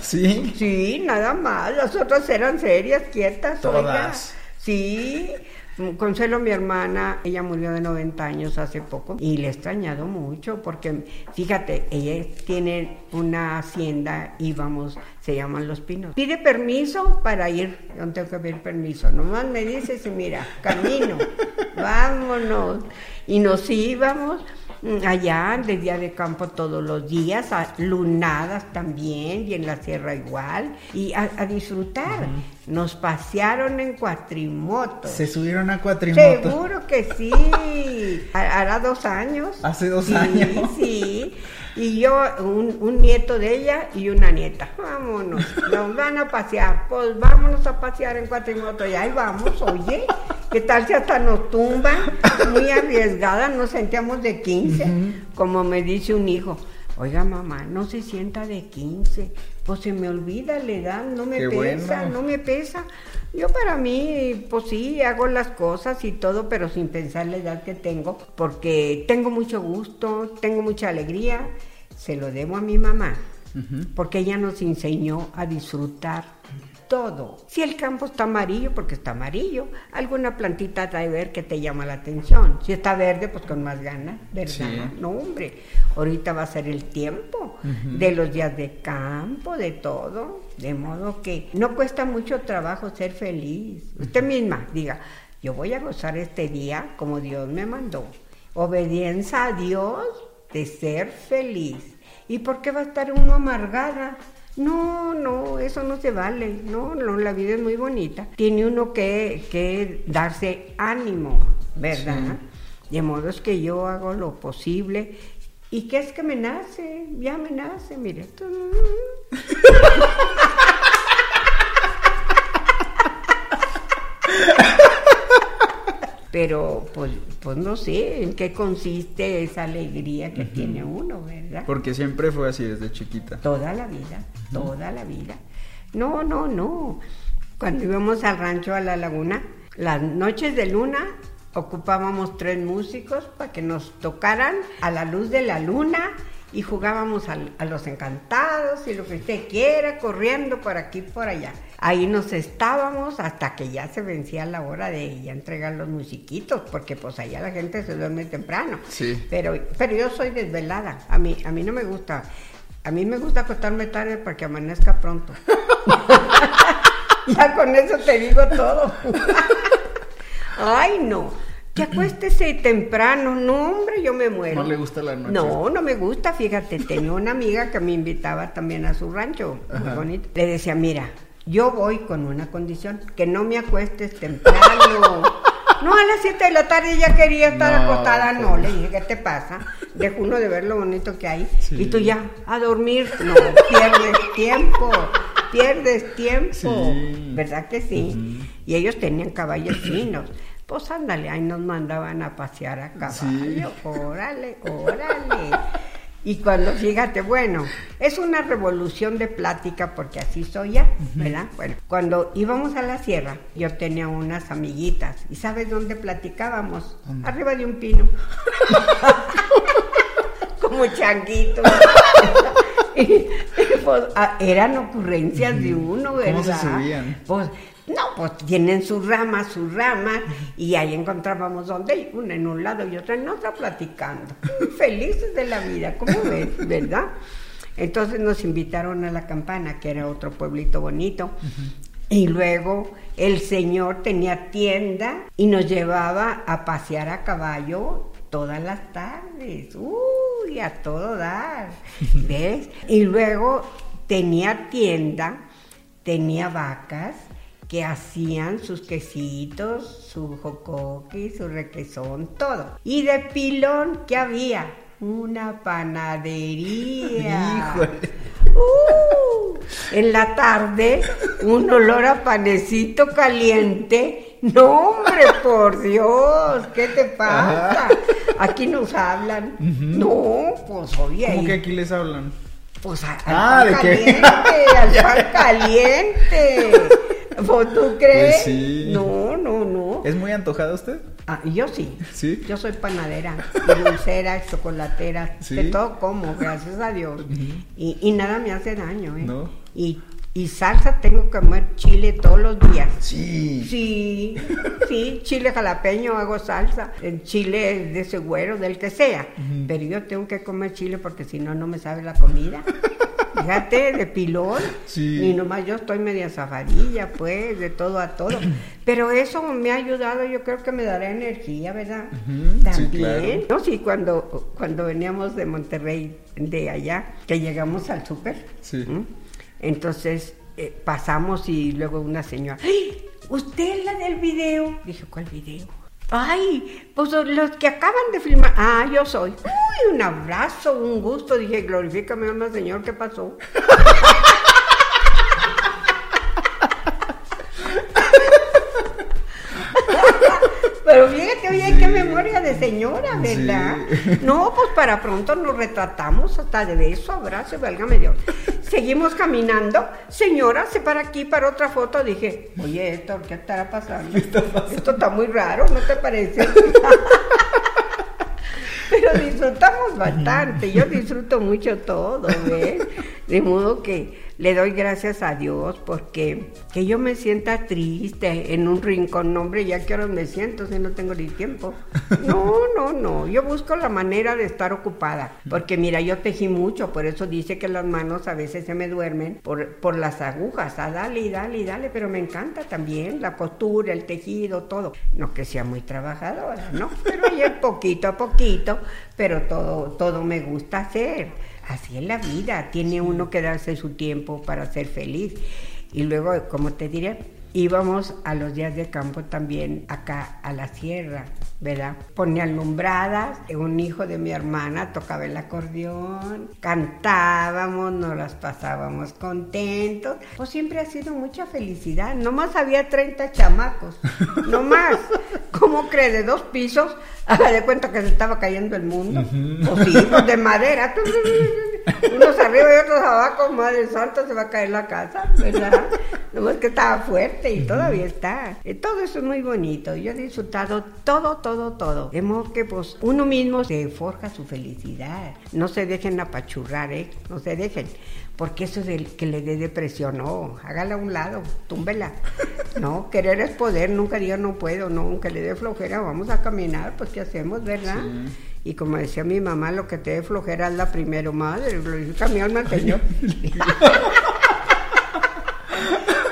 ¿Sí? Sí, nada más. Las otras eran serias, quietas. oiga. Todas. Sí. Consuelo, mi hermana, ella murió de 90 años hace poco y le he extrañado mucho porque, fíjate, ella tiene una hacienda y vamos, se llaman Los Pinos. Pide permiso para ir, yo no tengo que pedir permiso, nomás me dice, sí, mira, camino, vámonos. Y nos íbamos allá de día de campo todos los días, a lunadas también y en la sierra igual, y a disfrutar. Nos pasearon en cuatrimoto. Se subieron a cuatrimoto. Seguro que sí. Ha- Hará dos años. Hace dos Sí, años. Sí. Y yo, un, un nieto de ella y una nieta. Vámonos. Nos van a pasear. Pues vámonos a pasear en cuatrimoto. Y ahí vamos, oye. ¿Qué tal si hasta nos tumban? Muy arriesgada, nos sentíamos de 15. Como me dice un hijo. Oiga, mamá, no se sienta de 15. Pues se me olvida la edad, no me Qué pesa, bueno. no me pesa. Yo para mí, pues sí, hago las cosas y todo, pero sin pensar la edad que tengo, porque tengo mucho gusto, tengo mucha alegría. Se lo debo a mi mamá, porque ella nos enseñó a disfrutar todo. Si el campo está amarillo, porque está amarillo, alguna plantita de ver que te llama la atención. Si está verde, pues con más ganas, ¿verdad? Sí. No, hombre, ahorita va a ser el tiempo de los días de campo, de todo. De modo que no cuesta mucho trabajo ser feliz. Usted misma diga, yo voy a gozar este día como Dios me mandó. Obediencia a Dios de ser feliz. ¿Y por qué va a estar uno amargada? No, no, eso no se vale. No, no, la vida es muy bonita. Tiene uno que, que darse ánimo, ¿verdad? De modo es que yo hago lo posible. ¿Y qué es que me nace? Ya me nace, mire. Pero, pues, pues no sé en qué consiste esa alegría que tiene uno, ¿verdad? Porque siempre fue así desde chiquita. Toda la vida, toda la vida. No, no, no. Cuando íbamos al rancho a la laguna, las noches de luna ocupábamos tres músicos para que nos tocaran a la luz de la luna y jugábamos al- a, los encantados y lo que usted quiera, corriendo por aquí y por allá. Ahí nos estábamos hasta que ya se vencía la hora de ya entregar los musiquitos, porque pues allá la gente se duerme temprano. Sí. Pero, pero yo soy desvelada. A mí, a mí no me gusta. A mí me gusta acostarme tarde para que amanezca pronto. ya con eso te digo todo. Ay, no. Que acuéstese temprano. No, hombre, yo me muero. ¿No le gusta la noche? No, no me gusta. Fíjate, tenía una amiga que me invitaba también a su rancho. Muy bonito. Le decía, mira, yo voy con una condición, que no me acuestes temprano. No, a las 7 de la tarde ya quería estar No, acostada. No, pues. le dije, ¿qué te pasa? Deja uno de ver lo bonito que hay. Sí. Y tú ya, a dormir. No, pierdes tiempo. Pierdes tiempo. Sí. ¿Verdad que sí? Y ellos tenían caballos finos. Pues ándale, ahí nos mandaban a pasear a caballo. Sí. Órale, órale. Y cuando, fíjate, bueno, es una revolución de plática porque así soy ya, ¿verdad? Bueno, cuando íbamos a la sierra, yo tenía unas amiguitas. ¿Y sabes dónde platicábamos? Arriba de un pino. Como changuitos. y, y, pues, ah, eran ocurrencias de uno, ¿verdad? ¿Cómo se subían? Pues, no, pues tienen sus ramas, sus ramas, y ahí encontrábamos donde una en un lado y otra en otra platicando. Felices de la vida, ¿cómo ves? ¿Verdad? Entonces nos invitaron a la campana, que era otro pueblito bonito. Y luego el señor tenía tienda y nos llevaba a pasear a caballo todas las tardes. Uy, a todo dar. ¿Ves? Y luego tenía tienda, tenía vacas que hacían sus quesitos, su jocoque, su requesón, todo. Y de pilón, ¿qué había? Una panadería. Uh, en la tarde, un olor a panecito caliente. No, hombre, por Dios, ¿qué te pasa? Aquí nos hablan. No, pues oye. ¿Cómo que aquí les hablan? Pues a- al Ah, pan ¿de qué? caliente, al pan caliente. ¿Vos tú crees? Pues sí. No, no, no. ¿Es muy antojado usted? Ah, yo sí. ¿Sí? Yo soy panadera, dulcera, chocolatera, Sí. de todo como, gracias a Dios. y, y nada me hace daño, ¿eh? No. Y, y salsa tengo que comer chile todos los días. Sí. Sí, sí, chile jalapeño hago salsa, el chile de ese güero, del que sea. Pero yo tengo que comer chile porque si no, no me sabe la comida. Fíjate, de pilón. Sí. Y nomás yo estoy media zafadilla, pues, de todo a todo. Pero eso me ha ayudado, yo creo que me dará energía, ¿verdad? Sí, También. claro. No, sí, cuando, cuando veníamos de Monterrey, de allá, que llegamos al súper. Sí. ¿m? Entonces eh, pasamos y luego una señora, ¡Ay! ¿usted es la del video? Dije, ¿cuál video? Ay, pues los que acaban de filmar. Ah, yo soy. Uy, un abrazo, un gusto. Dije, glorifícame, alma, Señor, ¿qué pasó? Pero fíjate, oye, qué memoria de señora, ¿verdad? Sí. No, pues para pronto nos retratamos hasta de beso, abrazo, válgame Dios. Seguimos caminando. Señora, se para aquí para otra foto. Dije, oye, Héctor, ¿qué estará pasando? Esto está muy raro, ¿no te parece? Pero disfrutamos bastante, yo disfruto mucho todo, ¿ves? De modo que le doy gracias a Dios porque que yo me sienta triste en un rincón, no, hombre, ya que ahora me siento si no tengo ni tiempo. No, no, no, yo busco la manera de estar ocupada, porque mira, yo tejí mucho, por eso dice que las manos a veces se me duermen por, por las agujas, a dale y dale y dale, pero me encanta también la costura, el tejido, todo. No que sea muy trabajadora, ¿no? Pero es poquito a poquito, pero todo, todo me gusta hacer. Así es la vida, tiene uno que darse su tiempo para ser feliz. Y luego, como te diré, íbamos a los días de campo también acá a la sierra, ¿verdad? Ponía alumbradas, un hijo de mi hermana tocaba el acordeón, cantábamos, nos las pasábamos contentos. Pues siempre ha sido mucha felicidad. Nomás había 30 chamacos, nomás. ¿Cómo cree? De dos pisos, haga de cuenta que se estaba cayendo el mundo. Pues sí, de madera. Unos arriba y otros abajo, madre santa, se va a caer la casa, ¿verdad? Nomás que estaba fuerte y todavía está. Todo eso es muy bonito. Yo he disfrutado todo, todo, todo. De modo que pues uno mismo se forja su felicidad. No se dejen apachurrar, ¿eh? No se dejen. Porque eso de que le dé depresión, no, hágala a un lado, túmbela. No, querer es poder, nunca diga no puedo, no, aunque le dé flojera, vamos a caminar, pues ¿qué hacemos, verdad? Y como decía mi mamá, lo que te dé flojera es la primero, madre, glorifica mi alma al Señor.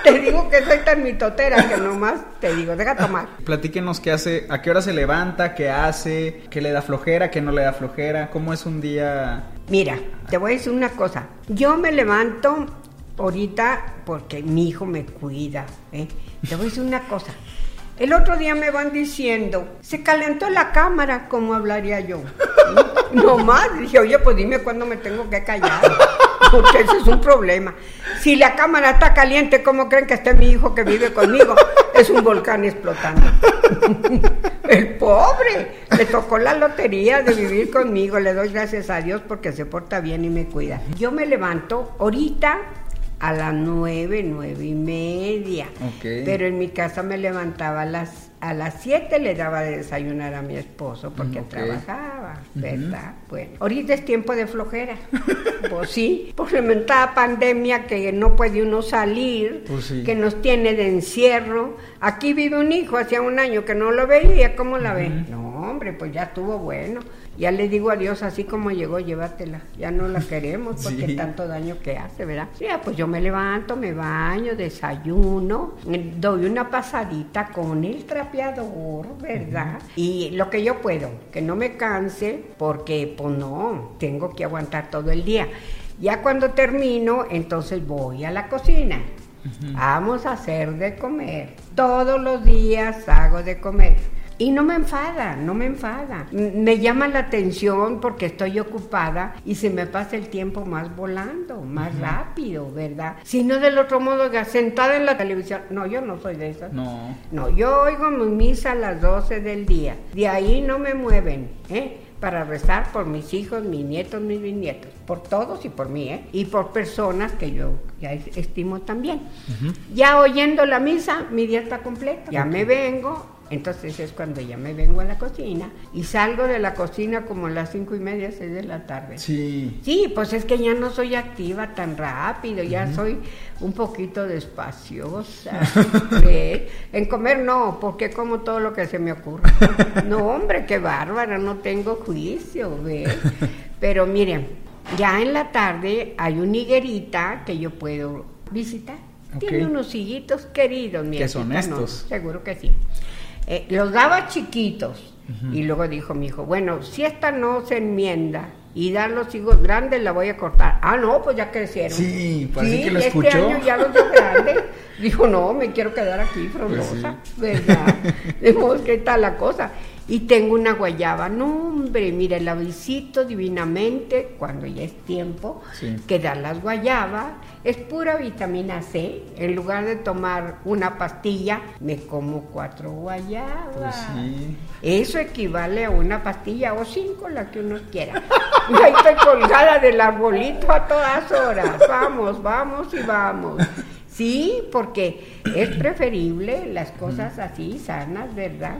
te digo que soy tan mitotera que nomás te digo, deja tomar. Platíquenos qué hace, a qué hora se levanta, qué hace, qué le da flojera, qué no le da flojera, cómo es un día. Mira, te voy a decir una cosa. Yo me levanto ahorita porque mi hijo me cuida. ¿eh? Te voy a decir una cosa. El otro día me van diciendo, se calentó la cámara, ¿cómo hablaría yo? No más, dije, oye, pues dime cuándo me tengo que callar, porque ese es un problema. Si la cámara está caliente, ¿cómo creen que esté mi hijo que vive conmigo? Es un volcán explotando. El pobre, le tocó la lotería de vivir conmigo, le doy gracias a Dios porque se porta bien y me cuida. Yo me levanto ahorita a las nueve, nueve y media. Pero en mi casa me levantaba a las a las siete le daba de desayunar a mi esposo porque trabajaba, ¿verdad? Bueno, ahorita es tiempo de flojera. pues sí, por la mentada pandemia que no puede uno salir, Pues sí. que nos tiene de encierro. Aquí vive un hijo, hacía un año que no lo veía, ¿cómo la ve? No, hombre, pues ya estuvo bueno. Ya le digo a Dios, así como llegó, llévatela. Ya no la queremos porque Sí. tanto daño que hace, ¿verdad? Sí, ah, pues yo me levanto, me baño, desayuno, eh, doy una pasadita con el trapeador, ¿verdad? Y lo que yo puedo, que no me canse, porque pues no, tengo que aguantar todo el día. Ya cuando termino, entonces voy a la cocina. Vamos a hacer de comer. Todos los días hago de comer. Y no me enfada, no me enfada. Me llama la atención porque estoy ocupada y se me pasa el tiempo más volando, más rápido, ¿verdad? Si no del otro modo, sentada en la televisión. No, yo no soy de esas. No. No, yo oigo mi misa a las 12 del día. De ahí no me mueven, ¿eh? Para rezar por mis hijos, mis nietos, mis bisnietos. Por todos y por mí, ¿eh? Y por personas que yo ya es- estimo también. Ya oyendo la misa, mi día está completo. Ya me vengo. Entonces es cuando ya me vengo a la cocina y salgo de la cocina como a las cinco y media, seis de la tarde. Sí. Sí, pues es que ya no soy activa tan rápido, ya soy un poquito despaciosa. ¿ves? En comer no, porque como todo lo que se me ocurre. No, hombre, qué bárbara, no tengo juicio, ¿ves? Pero miren, ya en la tarde hay un higuerita que yo puedo visitar. Tiene unos higuitos queridos, mi ¿Qué son estos? Seguro que sí. Eh, los daba chiquitos. Y luego dijo mi hijo, bueno, si esta no se enmienda y da los higos grandes, la voy a cortar. Ah, no, pues ya crecieron. Sí, parece que lo este escuchó. año ya los dio grandes. Dijo, no, me quiero quedar aquí frondosa, ¿verdad? Dijimos, ¿qué tal la cosa? Y tengo una guayaba, no hombre, mire, la visito divinamente cuando ya es tiempo, Sí. que da las guayabas, es pura vitamina C, en lugar de tomar una pastilla, me como cuatro guayabas. Pues sí. Eso equivale a una pastilla o cinco, la que uno quiera. Ahí estoy colgada del arbolito a todas horas. Vamos, vamos y vamos. Sí, porque es preferible las cosas así, sanas, ¿verdad?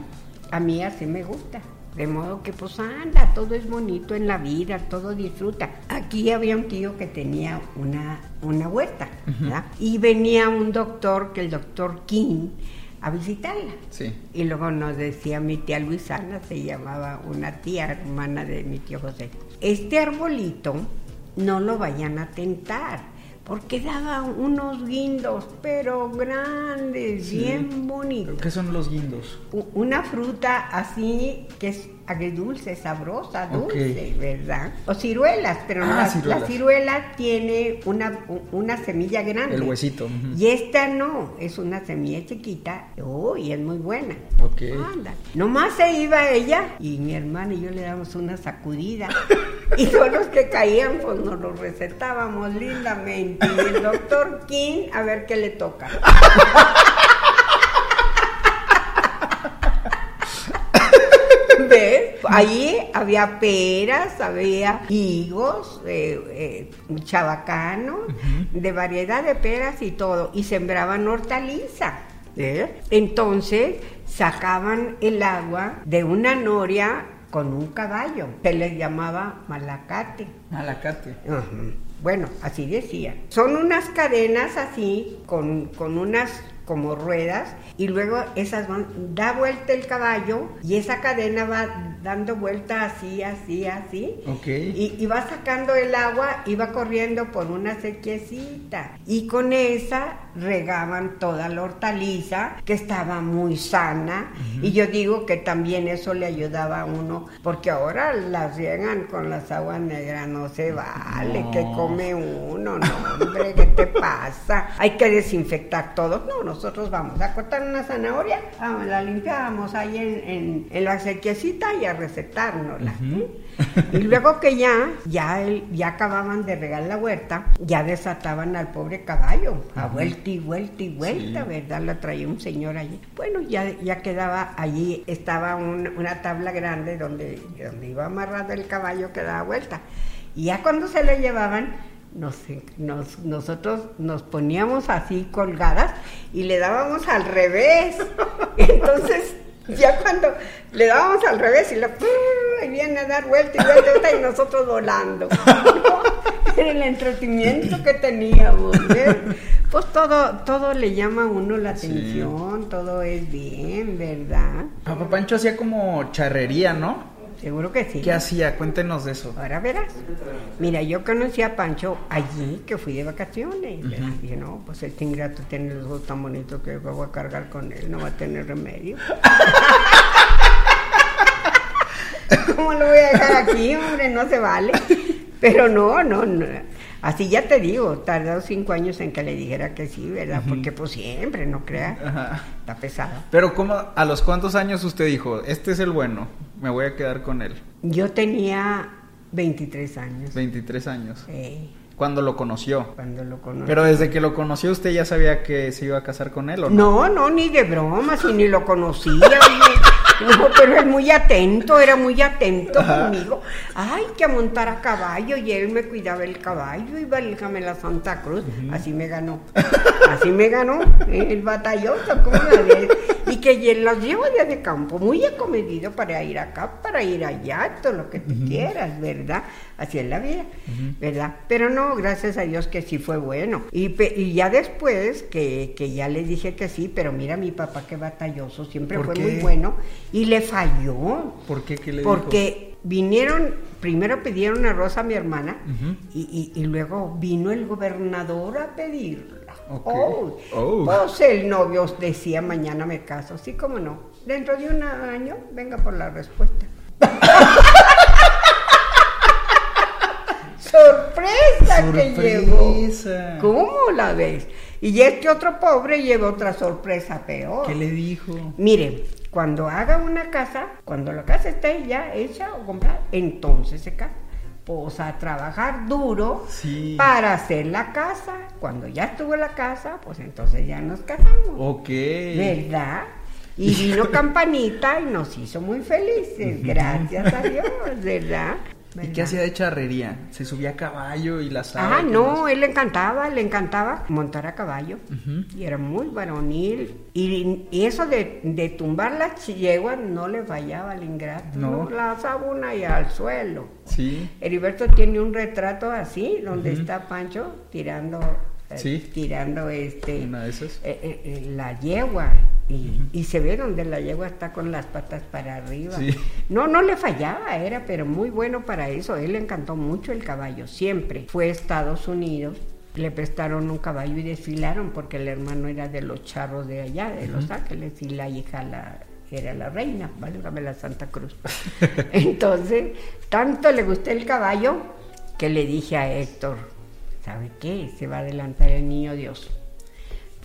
A mí así me gusta. De modo que pues anda, todo es bonito en la vida, todo disfruta. Aquí había un tío que tenía una, una huerta, ¿verdad? Y venía un doctor, que el doctor King, a visitarla. Sí. Y luego nos decía mi tía Luisana, se llamaba una tía hermana de mi tío José. Este arbolito no lo vayan a tentar, porque daba unos guindos, pero grandes, Sí. bien bonitos. ¿Qué son los guindos? Una fruta así que es agridulce, sabrosa, dulce, ¿verdad? O ciruelas, pero Ah, la, ciruelas. la ciruela tiene una, una semilla grande. El huesito. Y esta no, es una semilla chiquita, uy, es muy buena. Ok. Anda. Nomás se iba ella y mi hermana y yo le damos una sacudida. y todos los que caían, pues nos lo recetábamos lindamente. Y el doctor King, a ver qué le toca. ¿Ves? Allí había peras, había higos, eh, eh, chabacano, de variedad de peras y todo, y sembraban hortaliza. ¿ves? Entonces sacaban el agua de una noria con un caballo, se les llamaba malacate. Malacate. Bueno, así decía. Son unas cadenas así, con, con unas como ruedas, y luego esas van, da vuelta el caballo, y esa cadena va dando vuelta así, así, así. Ok. Y, y va sacando el agua y va corriendo por una sequiecita. Y con esa regaban toda la hortaliza, que estaba muy sana. Y yo digo que también eso le ayudaba a uno, porque ahora las riegan con las aguas negras, no se vale, No. que come uno, no, hombre, ¿qué te pasa? Hay que desinfectar todo. No, nosotros vamos a cortar una zanahoria, ah, la limpiamos ahí en, en- en la sequiecita y a recetárnosla. Y luego que ya, ya, el- ya acababan de regar la huerta, ya desataban al pobre caballo, a vuelta y vuelta y vuelta, ¿verdad? La traía un señor allí. Bueno, ya, ya quedaba allí, estaba un- una tabla grande donde, donde iba amarrado el caballo que daba vuelta. Y ya cuando se lo llevaban, nos, nos- nosotros nos poníamos así colgadas y le dábamos al revés. Entonces, ya cuando le dábamos al revés y lo y viene a dar vuelta y vuelta, y vuelta, y nosotros volando. Era el entretenimiento que teníamos. ¿ves? Pues todo, todo le llama a uno la Sí. atención, todo es bien, ¿verdad? Papá Pancho hacía como charrería, ¿no? Seguro que sí. ¿Qué hacía? Cuéntenos de eso. Ahora verás. Mira, yo conocí a Pancho allí, que fui de vacaciones. ¿verdad? Dije, no, pues este ingrato tiene los ojos tan bonitos que voy a cargar con él, no va a tener remedio. ¿Cómo lo voy a dejar aquí, hombre? No se vale. Pero no, no, no. Así ya te digo, tardó cinco años en que le dijera que sí, ¿verdad? Porque pues siempre, no creas, Ajá. está pesado. Pero ¿cómo, a los cuántos años usted dijo, este es el bueno, me voy a quedar con él? Yo tenía 23 años. 23 años. eh, Cuando lo conoció. cuando lo conocí. Pero desde que lo conoció usted ya sabía que se iba a casar con él o no? No, no, ni de broma, si ni lo conocía. No, pero él muy atento, era muy atento conmigo. Ay, que a montar a caballo y él me cuidaba el caballo y válgame la Santa Cruz. Así me ganó. Así me ganó el batalloso, como la ves? Y que los llevo de campo, muy acomedido para ir acá, para ir allá, todo lo que tú quieras, ¿verdad? Así es la vida, ¿verdad? Pero no, gracias a Dios que sí fue bueno. Y, ya después que, que ya le dije que sí, pero mira mi papá qué batalloso, siempre ¿Por fue qué? muy bueno y le falló. ¿Por qué? ¿Qué le dijo? Porque vinieron, primero pidieron arroz a mi hermana y, y- y luego vino el gobernador a pedirla. Ok. Oh, Oh. Pues el novio decía mañana me caso, sí como no. Dentro de un año venga por la respuesta. sorpresa, que llegó. Sorpresa. ¿Cómo la ves? Y este otro pobre lleva otra sorpresa peor. ¿Qué le dijo? Mire, cuando haga una casa, cuando la casa esté ya hecha o comprada, entonces se casa. Pues a trabajar duro Sí. para hacer la casa. Cuando ya estuvo la casa, pues entonces ya nos casamos. Ok. ¿Verdad? Y vino Campanita y nos hizo muy felices, gracias a Dios, ¿verdad? ¿Y qué hacía de charrería? ¿Se subía a caballo y la Ah, no, él le encantaba, le encantaba montar a caballo. Y era muy varonil. Y, y eso de, de tumbar las yeguas no le fallaba al ingrato. No. La sabuna y al suelo. Sí. Heriberto tiene un retrato así, donde está Pancho tirando, eh, Sí. tirando este, Una de esas. eh, eh, la yegua. Y, y se ve donde la yegua está con las patas para arriba. Sí. No, no le fallaba, era pero muy bueno para eso. Él le encantó mucho el caballo, siempre. Fue a Estados Unidos, le prestaron un caballo y desfilaron porque el hermano era de los charros de allá, de Los Ángeles, y la hija la, era la reina, válgame la Santa Cruz. Entonces, tanto le gustó el caballo que le dije a Héctor, ¿sabe qué? Se va a adelantar el niño Dios.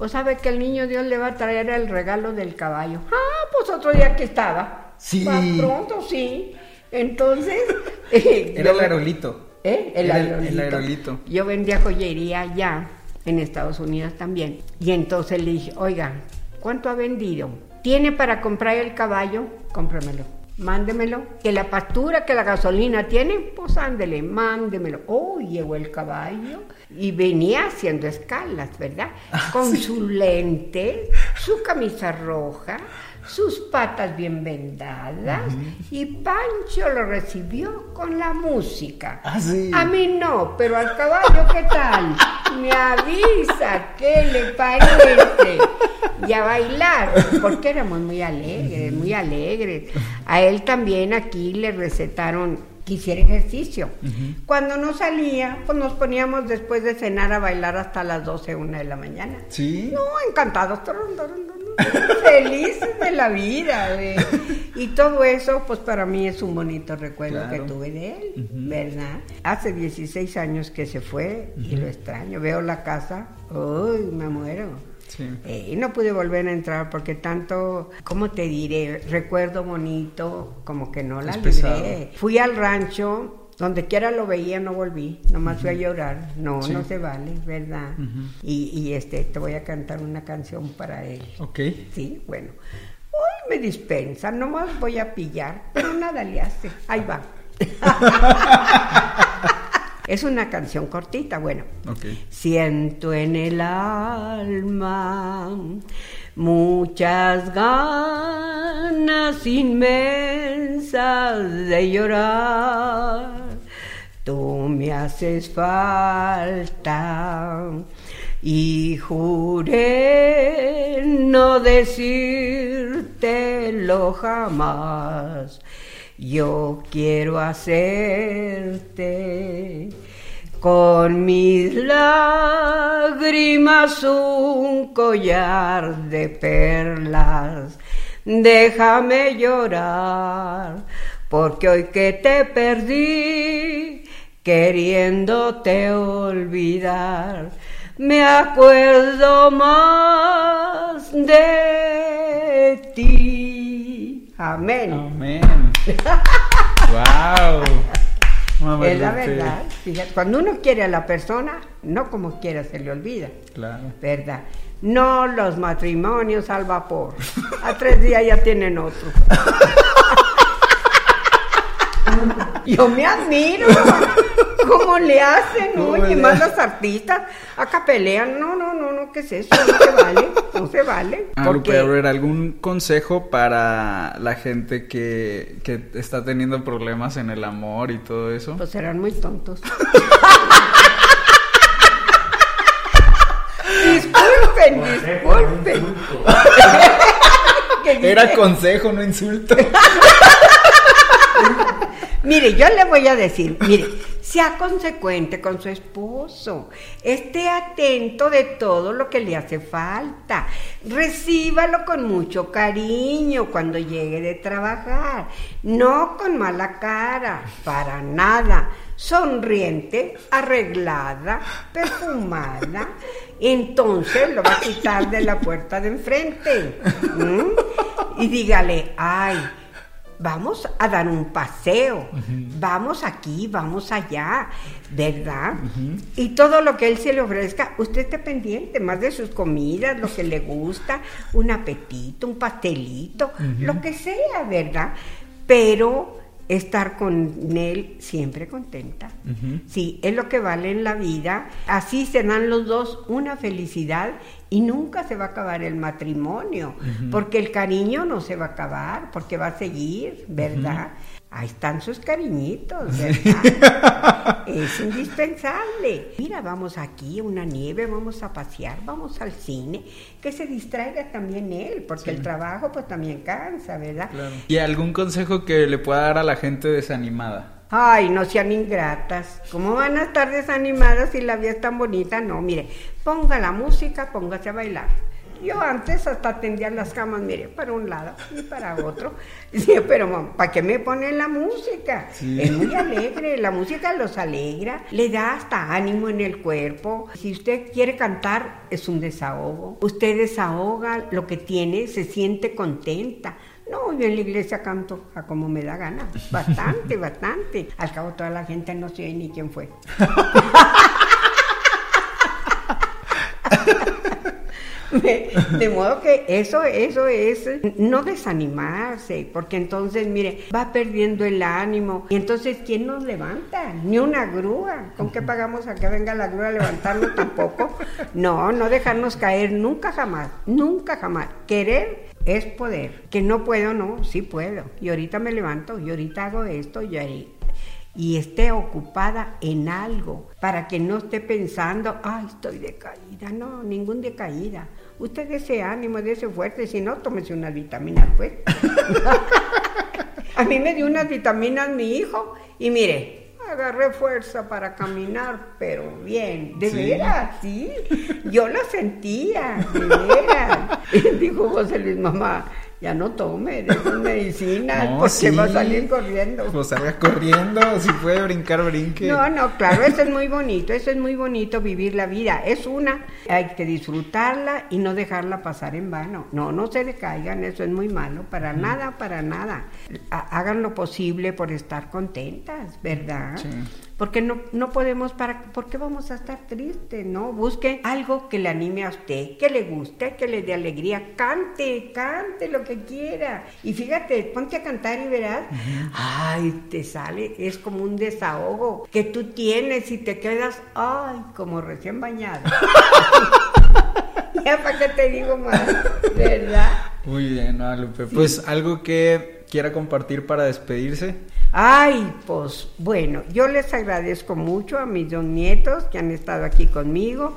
Pues sabe que el niño Dios le va a traer el regalo del caballo. Ah, pues otro día que estaba. Sí. Más pronto, sí. Entonces. eh, Era el aerolito. ¿Eh? El Era aerolito. el aerolito. Yo vendía joyería allá, en Estados Unidos también. Y entonces le dije, oiga, ¿cuánto ha vendido? ¿Tiene para comprar el caballo? Cómpramelo. Mándemelo. Que la pastura, que la gasolina tiene, pues ándele, mándemelo. Oh, llegó el caballo y venía haciendo escalas, ¿verdad? Con su lente, su camisa roja, sus patas bien vendadas y Pancho lo recibió con la música. Ah, sí. A mí no, pero al caballo, ¿qué tal? Me avisa, ¿qué le parece? Y a bailar, porque éramos muy alegres, muy alegres. A él también aquí le recetaron que hiciera ejercicio. Cuando no salía, pues nos poníamos después de cenar a bailar hasta las 12, una de la mañana. ¿Sí? No, encantados, torun, felices de la vida. Y todo eso, pues para mí es un bonito recuerdo Claro. que tuve de él, ¿verdad? Hace 16 años que se fue y lo extraño. Veo la casa, uy, me muero. Sí. Eh, y no pude volver a entrar porque tanto, ¿cómo te diré? Recuerdo bonito, como que no la Es libré. pesado. Fui al rancho, donde quiera lo veía, no volví, nomás fui a llorar. No, Sí. no se vale, ¿verdad? y, y, este, te voy a cantar una canción para él. Ok. Sí, bueno. Hoy me dispensan, nomás voy a pillar, pero nada le hace. Ahí va. es una canción cortita, bueno. Ok. Siento en el alma muchas ganas inmensas de llorar. Tú me haces falta y juré no decírtelo jamás. Yo quiero hacerte con mis lágrimas un collar de perlas. Déjame llorar, porque hoy que te perdí, queriéndote olvidar. Me acuerdo más de ti. Amén. Amén. wow. Es la verdad. Fíjate, cuando uno quiere a la persona, no como quiera se le olvida. Claro. ¿Verdad? No los matrimonios al vapor. A tres días ya tienen otro. Yo me admiro. ¿Cómo le hacen? ¿Cómo Oye, le más los artistas acá pelean. No, no, no, no, ¿qué es eso? No se vale. No se vale. Ah, Lupe, a ver, ¿algún consejo para la gente que, que está teniendo problemas en el amor y todo eso? Pues eran muy tontos. disculpen, disculpen. ¿Qué Era consejo, no insulto. Mire, yo le voy a decir, mire, sea consecuente con su esposo, esté atento de todo lo que le hace falta, recíbalo con mucho cariño cuando llegue de trabajar, no con mala cara, para nada, sonriente, arreglada, perfumada, entonces lo va a quitar de la puerta de enfrente y dígale, ay, vamos a dar un paseo, vamos aquí, vamos allá, ¿verdad? Y todo lo que él se le ofrezca, usted esté pendiente más de sus comidas, lo que le gusta, un apetito, un pastelito, lo que sea, ¿verdad? Pero estar con él siempre contenta. Sí, es lo que vale en la vida. Así se dan los dos una felicidad y nunca se va a acabar el matrimonio, porque el cariño no se va a acabar, porque va a seguir, ¿verdad? Ahí están sus cariñitos, ¿verdad? Es indispensable. Mira, vamos aquí, una nieve, vamos a pasear, vamos al cine, que se distraiga también él, porque el trabajo pues también cansa, ¿verdad? ¿Y algún consejo que le pueda dar a la gente desanimada? Ay, no sean ingratas. ¿Cómo van a estar desanimadas si la vida es tan bonita? No, mire, ponga la música, póngase a bailar. Yo antes hasta tendía las camas, mire, para un lado y para otro. Sí, pero ¿para qué me ponen la música? Sí. Es muy alegre, la música los alegra, le da hasta ánimo en el cuerpo. Si usted quiere cantar, es un desahogo. Usted desahoga lo que tiene, se siente contenta. No, yo en la iglesia canto a como me da gana. Bastante, bastante. Al cabo toda la gente no sé ni quién fue. De, modo que eso, eso es no desanimarse, porque entonces, mire, va perdiendo el ánimo. Y entonces, ¿quién nos levanta? Ni una grúa. ¿Con qué pagamos a que venga la grúa a levantarnos tampoco? No, no dejarnos caer nunca jamás, nunca jamás. Querer es poder. Que no puedo, no, sí puedo. Y ahorita me levanto, y ahorita hago esto, y ahí y esté ocupada en algo para que no esté pensando, ay, estoy decaída. No, ningún decaída. Usted ese ánimo, ese fuerte, si no, tómese unas vitaminas, pues. A mí me dio unas vitaminas mi hijo y mire, agarré fuerza para caminar, pero bien, de Sí. veras, sí. Yo la sentía, de veras. Dijo José Luis, mamá, ya no tome esas medicinas No, porque sí. va a salir corriendo. Pues salga corriendo, si puede brincar, brinque. No, no, claro, eso es muy bonito, eso es muy bonito vivir la vida. Es una, hay que disfrutarla y no dejarla pasar en vano. No, no se decaigan, eso es muy malo, para nada, para nada. Ha- Hagan lo posible por estar contentas, ¿verdad? Sí. Porque no, no podemos, para, ¿por qué vamos a estar tristes? No, busque algo que le anime a usted, que le guste, que le dé alegría. Cante, cante lo que quiera. Y fíjate, ponte a cantar y verás, ay, te sale, es como un desahogo que tú tienes y te quedas, ay, como recién bañado. ya para qué te digo más, ¿verdad? Muy bien, Lupe. Pues algo que quiera compartir para despedirse. Ay, pues bueno, yo les agradezco mucho a mis dos nietos que han estado aquí conmigo.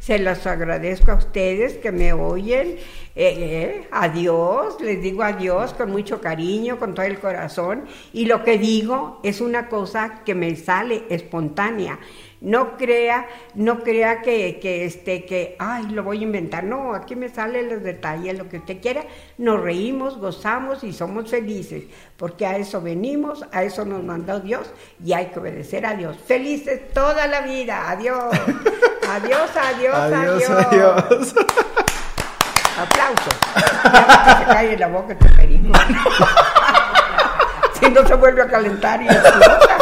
Se los agradezco a ustedes que me oyen. Eh, eh, adiós, les digo adiós con mucho cariño, con todo el corazón. Y lo que digo es una cosa que me sale espontánea. No crea, no crea que, que, este, que, ay, lo voy a inventar. No, aquí me salen los detalles, lo que usted quiera. Nos reímos, gozamos y somos felices, porque a eso venimos, a eso nos mandó Dios y hay que obedecer a Dios. Felices toda la vida. Adiós. Adiós, adiós, adiós. adiós. Aplauso. Ya se cae en la boca este perico. si no se vuelve a calentar y explota.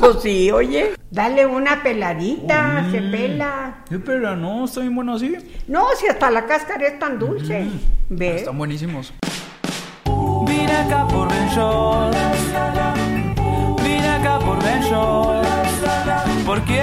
Pues sí, oye. Dale una peladita, Mm. se pela. Sí, pero no, está bien bueno así. No, si hasta la cáscara es tan dulce. ¿Ves? Están buenísimos. Vine acá por Ben Shorts. Vine acá por Ben Shorts. ¿Por quién